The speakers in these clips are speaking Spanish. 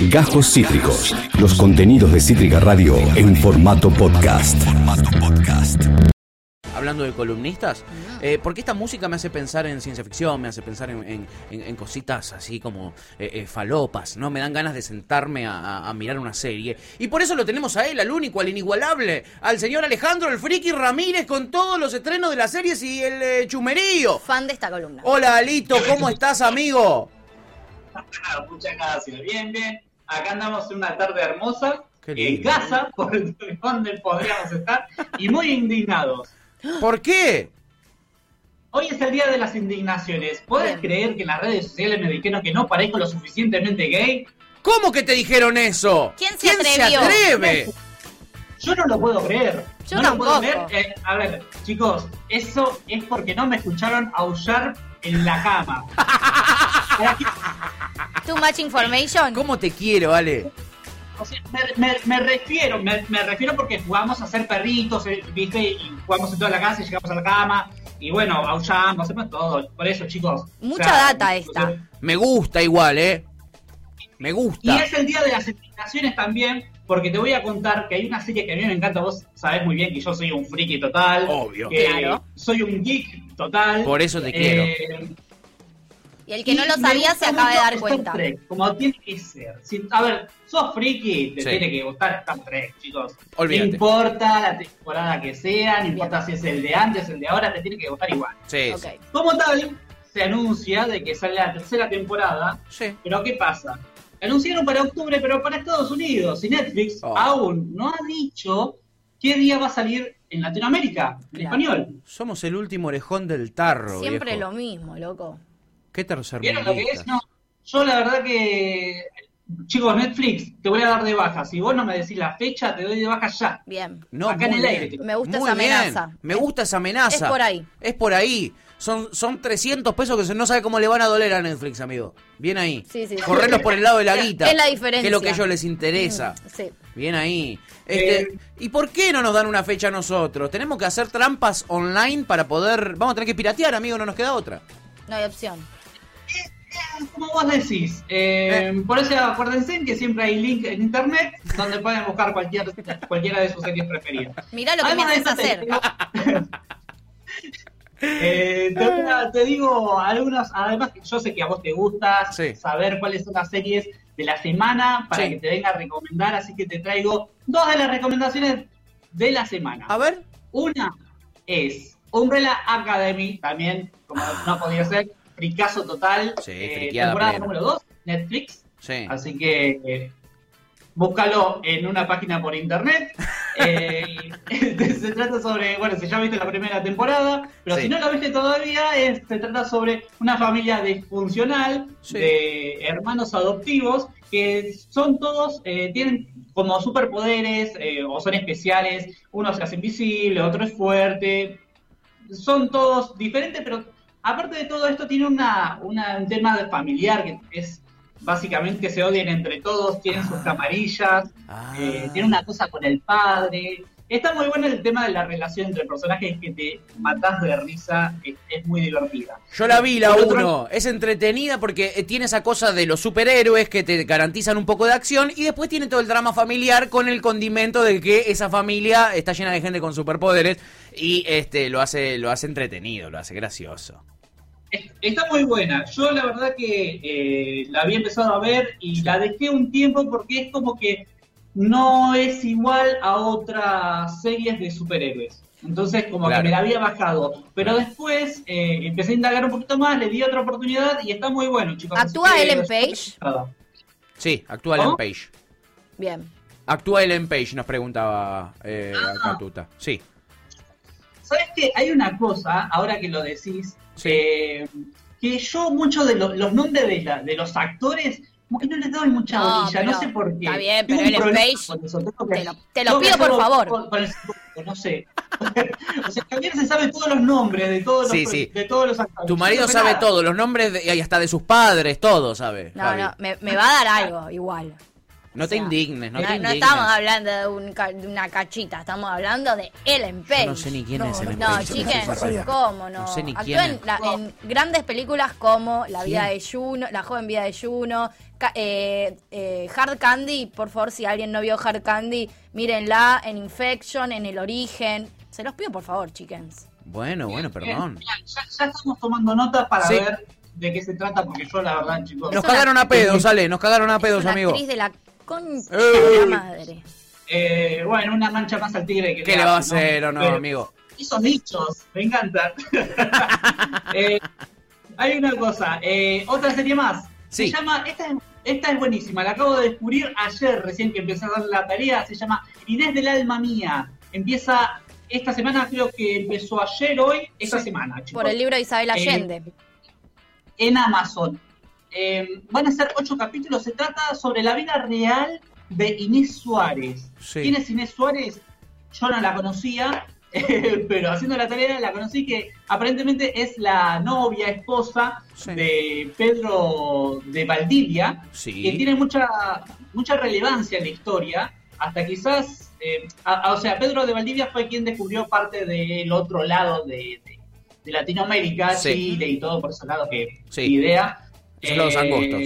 Gajos Cítricos. Los contenidos de Cítrica Radio en formato podcast. Hablando de columnistas, eh, porque esta música me hace pensar en ciencia ficción, me hace pensar en, en- en- en cositas así como eh, eh, falopas, ¿no? Me dan ganas de sentarme a, a- a mirar una serie. Y por eso lo tenemos a él, al único, al inigualable, al señor Alejandro, el friki Ramírez, con todos los estrenos de las series y el eh, chumerío. Fan de esta columna. Hola, Alito, ¿cómo estás, amigo? Muchas gracias. Bien, bien. Acá andamos en una tarde hermosa, en casa, por donde podríamos estar, y muy indignados. ¿Por qué? Hoy es el día de las indignaciones. ¿Puedes creer que en las redes sociales me dijeron que no parezco lo suficientemente gay? ¿Cómo que te dijeron eso? ¿Quién se atrevió? atreve? Yo no lo puedo creer. Yo no lo puedo creer. Eh, a ver, chicos, eso es porque no me escucharon aullar en la cama. Too much information. ¿Cómo te quiero, Ale? O sea, me, me- me refiero, me, me refiero porque jugamos a ser perritos, eh, ¿viste? Y jugamos en toda la casa y llegamos a la cama. Y bueno, aullamos, hacemos todo. Por eso, chicos. Mucha data esta. Me gusta igual, ¿eh? Me Y gusta. es el día de las indignaciones también, porque te voy a contar que hay una serie que a mí me encanta. Vos sabés muy bien que yo soy un friki total. Obvio. que Claro. Soy un geek total. Por eso te quiero. Y el que no lo sabía se acaba de dar Star cuenta. Trek, como tiene que ser. Si- a ver, sos friki, te Sí. tiene que gustar Star Trek, chicos. Olvídate. No importa la temporada que sea, no importa si es el de antes, el de ahora, te tiene que gustar igual. Sí. Como tal, se anuncia de que sale la tercera temporada, sí. pero ¿qué pasa? Anunciaron para octubre, pero para Estados Unidos, y Netflix Oh. aún no ha dicho qué día va a salir en Latinoamérica, en Claro. español. Somos el último orejón del tarro, Siempre viejo. lo mismo, loco. Qué tercer ¿Vieron lo que es? No. Yo la verdad que, chicos, Netflix, te voy a dar de baja. Si vos no me decís la fecha, te doy de baja ya. Bien. No, Acá en el bien. aire. Me gusta Muy esa bien. amenaza. Me gusta esa amenaza. Es por ahí. Es por ahí. Son, son 300 pesos que se- no sabe cómo le van a doler a Netflix, amigo. Bien ahí. Sí, sí, sí. Correrlos por el lado de la guita. es la diferencia. Que es lo que a ellos les interesa. Sí. Bien ahí. Este, Eh. ¿Y por qué no nos dan una fecha a nosotros? Tenemos que hacer trampas online para poder... Vamos a tener que piratear, amigo, no nos queda otra. No hay opción. Como vos decís, eh, por eso acuérdense que siempre hay link en internet donde pueden buscar cualquier, cualquiera de sus series preferidas. Mirá lo que me Además te hacer. digo- Eh, te, te digo algunas, además que yo sé que a vos te gusta Sí. saber cuáles son las series de la semana para Sí. que te venga a recomendar, así que te traigo dos de las recomendaciones de la semana. A ver. Una es Umbrella Academy, también, como no podía ser, fricazo total. Sí, eh, temporada plena. número 2, Netflix. Sí. Así que eh, búscalo en una página por internet. Eh, se trata sobre, bueno, si ya viste la primera temporada, pero Sí. si no la viste todavía, es- se trata sobre una familia disfuncional Sí. de hermanos adoptivos que son todos, eh, tienen como superpoderes eh, o son especiales. Uno se hace invisible, otro es fuerte. Son todos diferentes, pero aparte de todo esto tiene una, una- un tema de familiar que es básicamente que se odian entre todos, tienen sus camarillas, Ah. eh, tiene una cosa con el padre. Está muy bueno el tema de la relación entre personajes que te matás de risa, es, es muy divertida. Yo la vi, la Por otro- 1. Es entretenida porque eh, tiene esa cosa de los superhéroes que te garantizan un poco de acción y después tiene todo el drama familiar con el condimento de que esa familia está llena de gente con superpoderes y este lo hace lo hace entretenido, lo hace gracioso. Es- Está muy buena. Yo la verdad que eh, la había empezado a ver y la dejé un tiempo porque es como que no es igual a otras series de superhéroes. Entonces como Claro. que me la había bajado. Pero después eh, empecé a indagar un poquito más, le di otra oportunidad y está muy bueno, chicos. ¿Actúa Ellen Page? Sí, actúa. Ellen Page. Bien. Actúa Ellen Page, nos preguntaba eh, Ah. Sí. ¿Sabes qué? Hay una cosa, ahora que lo decís, Sí. eh, que yo muchos de lo- los nombres de, la- de los actores, como que no les doy mucha No, bolilla, no sé por qué. está bien, Tengo pero eso, tengo que- te lo- te pido, por favor. Con, con el psicólogo, no sé. o sea, Javier se sabe todos los nombres de todos los, Sí, sí. de todos los actores. Tu marido no sabe nada. todo, los nombres de- y hasta de sus padres, todo sabe. No, Javi. no, me, me va a dar algo igual. No te indignes, no No, te no indignes. estamos hablando de, un ca- de una cachita, estamos hablando de Ellen Page. Yo no sé ni quién es Ellen No, Page, chiquen, no sé. ¿cómo no? No sé ni quién en, es. la- en grandes películas como La vida de Juno, La joven vida de Juno, eh, eh, Hard Candy, por favor, si alguien no vio Hard Candy, mírenla en Infection, en El Origen. Se los pido, por favor, chickens. Bueno, bueno, perdón. Bien, ya, ya estamos tomando notas para Sí. ver de qué se trata, porque yo la verdad, chicos, Nos cagaron a pedos, Ale, nos cagaron a pedos, amigo. actriz de la de la madre. eh, bueno, una mancha más al tigre que ¿Qué le va a hacer o no, Pero amigo? Esos dichos, me encantan. Eh, hay una cosa, eh, otra serie más. Sí. Se llama, esta, es- esta es buenísima, la acabo de descubrir ayer, recién que empecé a dar la tarea. Se llama Inés del Alma Mía. Empieza esta semana, creo que empezó ayer, hoy, esta semana, chicos. Por el libro de Isabel Eh, Allende. en Amazon. Eh, van a ser ocho capítulos. Se trata sobre la vida real de Inés Suárez. Sí. ¿Quién es Inés Suárez? Yo no la conocía, eh, pero haciendo la tarea la conocí que aparentemente es la novia, esposa Sí. de Pedro de Valdivia, Sí. que tiene mucha, mucha relevancia en la historia. Hasta quizás, eh, a- a- o sea, Pedro de Valdivia fue quien descubrió parte del otro lado de, de- de Latinoamérica. Chile y todo por ese lado que idea. Eh, Son los angostos.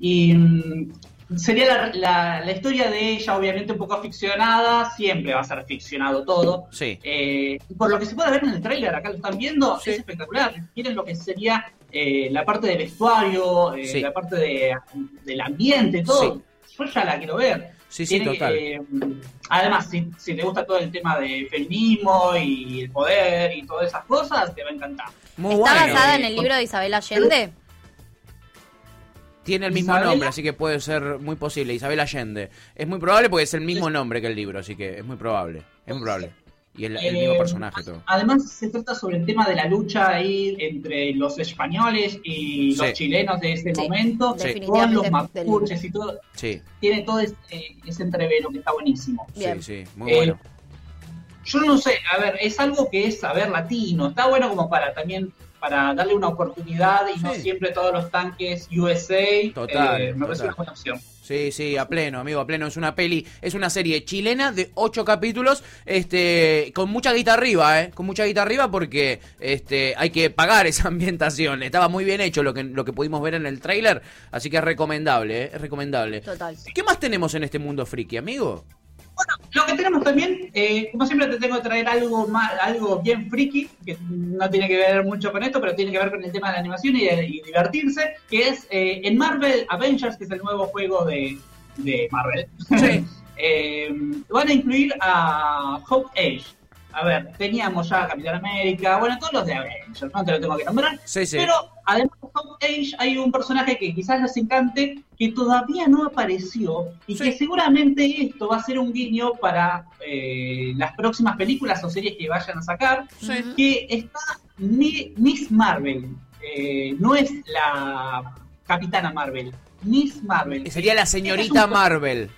Y mm, sería la, la- la historia de ella, obviamente un poco ficcionada, siempre va a ser ficcionado todo. Sí. Eh, por lo que se puede ver en el tráiler, acá lo están viendo, Sí. es espectacular. Tienen lo que sería eh, la parte del vestuario, eh, Sí. la parte de- del ambiente, todo. Yo ya la quiero ver. Sí, sí, Tiene, total. eh, además, si, si te gusta todo el tema de feminismo y el poder y todas esas cosas, te va a encantar. Muy ¿Está bueno. basada en el libro de Isabel Allende? Tiene el mismo nombre, así que puede ser muy posible. Isabel Allende. Es muy probable porque es el mismo nombre que el libro, así que es muy probable. Es muy probable. Y el, el mismo Eh, personaje, todo. Además, se trata sobre el tema de la lucha ahí entre los españoles y los Sí. chilenos de ese Sí, momento, con definitivamente los del mapuches y todo. Sí, Tiene todo ese, ese entrevero que está buenísimo. Bien. sí, sí. Muy Eh, bueno. Yo no sé, a ver, es algo que es saber latino. Está bueno como para también para darle una oportunidad y no siempre todos los tanques USA. Total, eh, me parece una buena opción. Sí, sí, a pleno, amigo, a pleno. Es una peli, es una serie chilena de ocho capítulos, este, con mucha guita arriba, eh, con mucha guita arriba porque, este, hay que pagar esa ambientación. Estaba muy bien hecho lo que, lo que pudimos ver en el tráiler, así que es recomendable, eh, es recomendable. Total. ¿Qué más tenemos en este mundo friki, amigo? Bueno, lo que tenemos también, eh, como siempre te tengo que traer algo más, algo bien friki, que no tiene que ver mucho con esto, pero tiene que ver con el tema de la animación y, divertirse, que es eh, en Marvel Avengers, que es el nuevo juego de, de Marvel. Sí. eh, van a incluir a Hope Age. A ver, teníamos ya a Capitán América, bueno, todos los de Avengers, no te lo tengo que nombrar. Sí, sí. Pero además de Hope Age hay un personaje que quizás les encante, que todavía no apareció y Sí. que seguramente esto va a ser un guiño para eh, las próximas películas o series que vayan a sacar, Sí. que está Mi- Miss Marvel. Eh, no es la Capitana Marvel, Miss Marvel. Sería la señorita Marvel.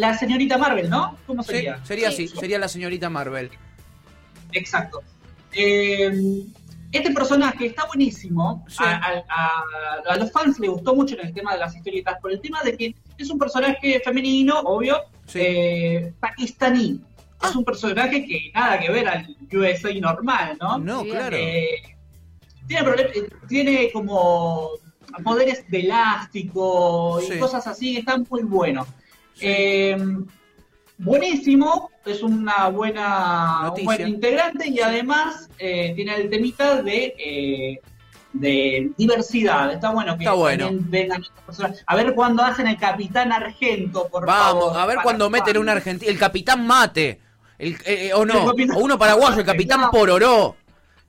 La señorita Marvel, ¿no? ¿Cómo Sí, sería? sería Sí. así, sería la señorita Marvel. Exacto. Eh, este personaje está buenísimo. Sí. A, a- a- a los fans le gustó mucho en el tema de las historietas por el tema de que es un personaje femenino, obvio, Sí. eh, pakistaní. Ah. Es un personaje que nada que ver al USA normal, ¿no? No, claro. Eh, tiene, eh, tiene como poderes de elástico y Sí. cosas así, están muy buenos. Sí. Eh, buenísimo, es una buena Noticia. un buen integrante y además eh, tiene el temita de, eh, de diversidad. Está bueno que Está bueno. vengan estas personas. A ver cuándo hacen el Capitán Argento, por Vamos, favor. a ver cuando meten un argentino. El capitán Mate. El, eh, o no, El o uno paraguayo, el capitán No. Pororó.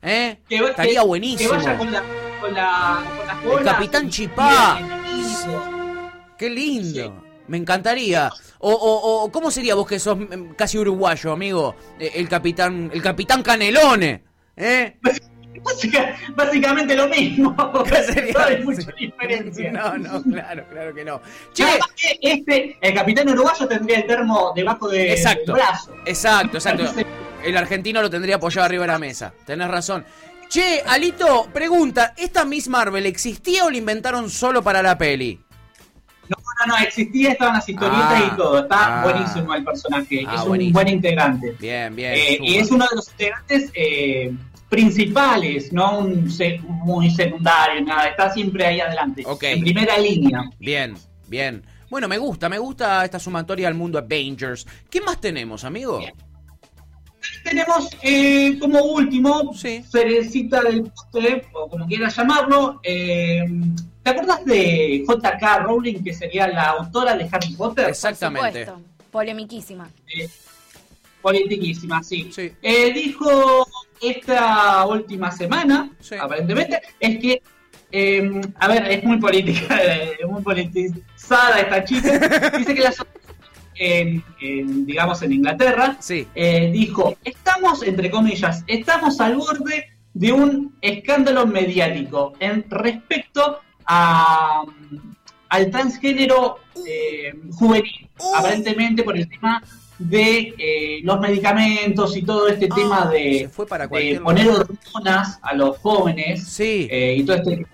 ¿Eh? Que Estaría buenísimo. Que vaya con la, con la, con las bolas Capitán Chipá. Qué lindo. Me encantaría. O, o, o, ¿cómo sería vos que sos mm, casi uruguayo, amigo? Eh, El capitán, el capitán Canelone. ¿Eh? Básica- básicamente lo mismo. ¿Qué sería? No hay mucha diferencia. No, no, claro, claro que no. Che, este, el capitán uruguayo tendría el termo debajo de, Exacto. del brazo. exacto, exacto. El argentino lo tendría apoyado arriba de la mesa. Tenés razón. Che, Alito, pregunta, ¿esta Miss Marvel existía o la inventaron solo para la peli? No, no, existía, estaban las historietas Ah, y todo. Está ah. buenísimo el personaje. Ah, es un buenísimo. buen integrante. Bien, bien. Eh, y es uno de los integrantes eh, principales, no un muy secundario, nada. Está siempre ahí adelante. En primera línea. Bien, bien. Bueno, me gusta, me gusta esta sumatoria al mundo Avengers. ¿Qué más tenemos, amigo? Bien. Tenemos eh, como último, Sí. cerecita del postre, o como quieras llamarlo. eh, ¿Te acuerdas de J.K. Rowling, que sería la autora de Harry Potter? Exactamente. Por supuesto. Polemiquísima. Eh, politiquísima, sí. Sí. Eh, dijo esta última semana, Sí. aparentemente, es que, eh, a ver, es muy política, es muy politizada esta chica. Dice que la en- en, digamos en Inglaterra, Sí. eh, dijo, estamos, entre comillas, estamos al borde de un escándalo mediático en respecto a, al transgénero eh, juvenil, Uh. aparentemente por el tema de eh, los medicamentos y todo este Ah, tema se de, fue para de cualquier poner hormonas a los jóvenes Sí. eh, y todo este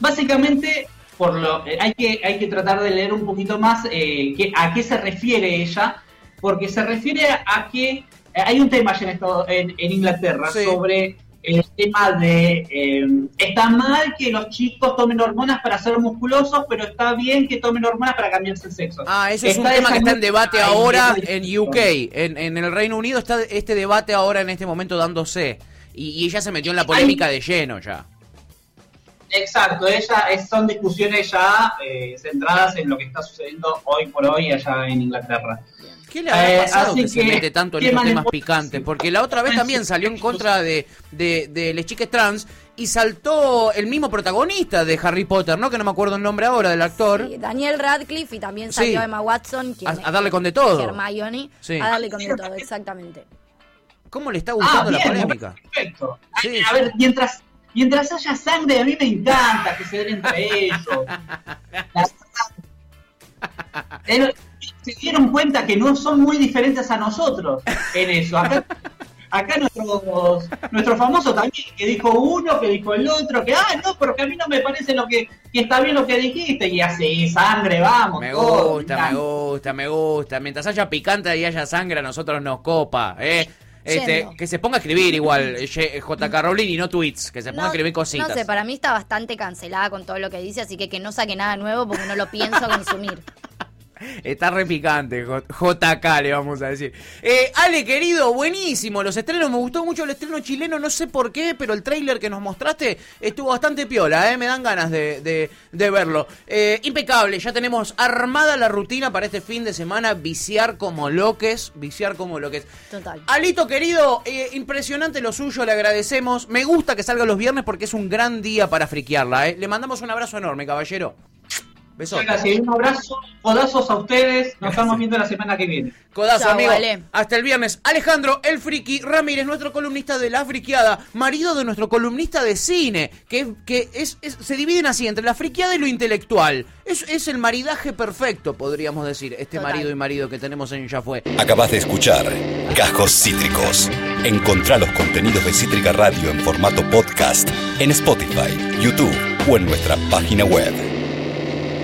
básicamente por lo hay que hay que tratar de leer un poquito más eh, que- a qué se refiere ella porque se refiere a que hay un tema en, en, en Inglaterra Sí. sobre el tema de eh, está mal que los chicos tomen hormonas para ser musculosos pero está bien que tomen hormonas para cambiarse el sexo Ah, eso es un tema que está en debate ahora en. UK. En, en el Reino Unido está este debate ahora en este momento dándose. Y, y ella se metió en la polémica de lleno ya. Exacto, ella es- son discusiones ya eh, centradas en lo que está sucediendo hoy por hoy allá en Inglaterra. ¿Qué le habrá Eh, pasado que, se mete tanto en ¿qué estos temas picantes? Porque la otra vez también salió en contra de, de, de las chicas trans y saltó el mismo protagonista de Harry Potter, ¿no? Que no me acuerdo el nombre ahora del actor. Sí, Daniel Radcliffe y también Sí. salió Emma Watson. quien A- a darle con de todo. Hermione. Sí. A darle con de todo, exactamente. ¿Cómo le está Ah, gustando la bien, polémica? Perfecto. Sí. A ver, mientras, mientras haya sangre, a mí me encanta que se den entre ellos. La- Se dieron cuenta que no son muy diferentes a nosotros en eso. Acá, acá nuestros, nuestro famoso también, que dijo uno, que dijo el otro, que, ah, no, pero que a mí no me parece lo que, que está bien lo que dijiste. Y así, sangre, vamos. Me todo, gusta, me gusta, me gusta. Mientras haya picante y haya sangre, a nosotros nos copa, ¿eh? Este, Yendo. que se ponga a escribir igual eh, JK Rowling y no tweets, que se ponga a escribir cositas. no sé, para mí está bastante cancelada con todo lo que dice, así que que no saque nada nuevo porque no lo pienso consumir. Está re picante, J- JK le vamos a decir. Eh, Ale, querido, buenísimo. Los estrenos, me gustó mucho el estreno chileno, no sé por qué, pero el tráiler que nos mostraste estuvo bastante piola, ¿eh? Me dan ganas de, de- de verlo. Eh, impecable, ya tenemos armada la rutina para este fin de semana, viciar como loques, viciar como loques. Total. Alito querido, eh, impresionante lo suyo, le agradecemos. Me gusta que salga los viernes porque es un gran día para friquearla. Le mandamos un abrazo enorme, caballero. Besos. Muchas gracias. Un abrazo, codazos a ustedes. Nos estamos viendo la semana que viene. Codazo, Chau, amigo. Hasta el viernes. Alejandro, el friki Ramírez, nuestro columnista de La Friqueada, marido de nuestro columnista de cine, que, que es, es- se dividen así entre la friqueada y lo intelectual. Es, es el maridaje perfecto, podríamos decir, este Total. marido y marido que tenemos en Ya Fue. Acabas de escuchar Cajos Cítricos. Encontrá los contenidos de Cítrica Radio en formato podcast en Spotify, YouTube o en nuestra página web.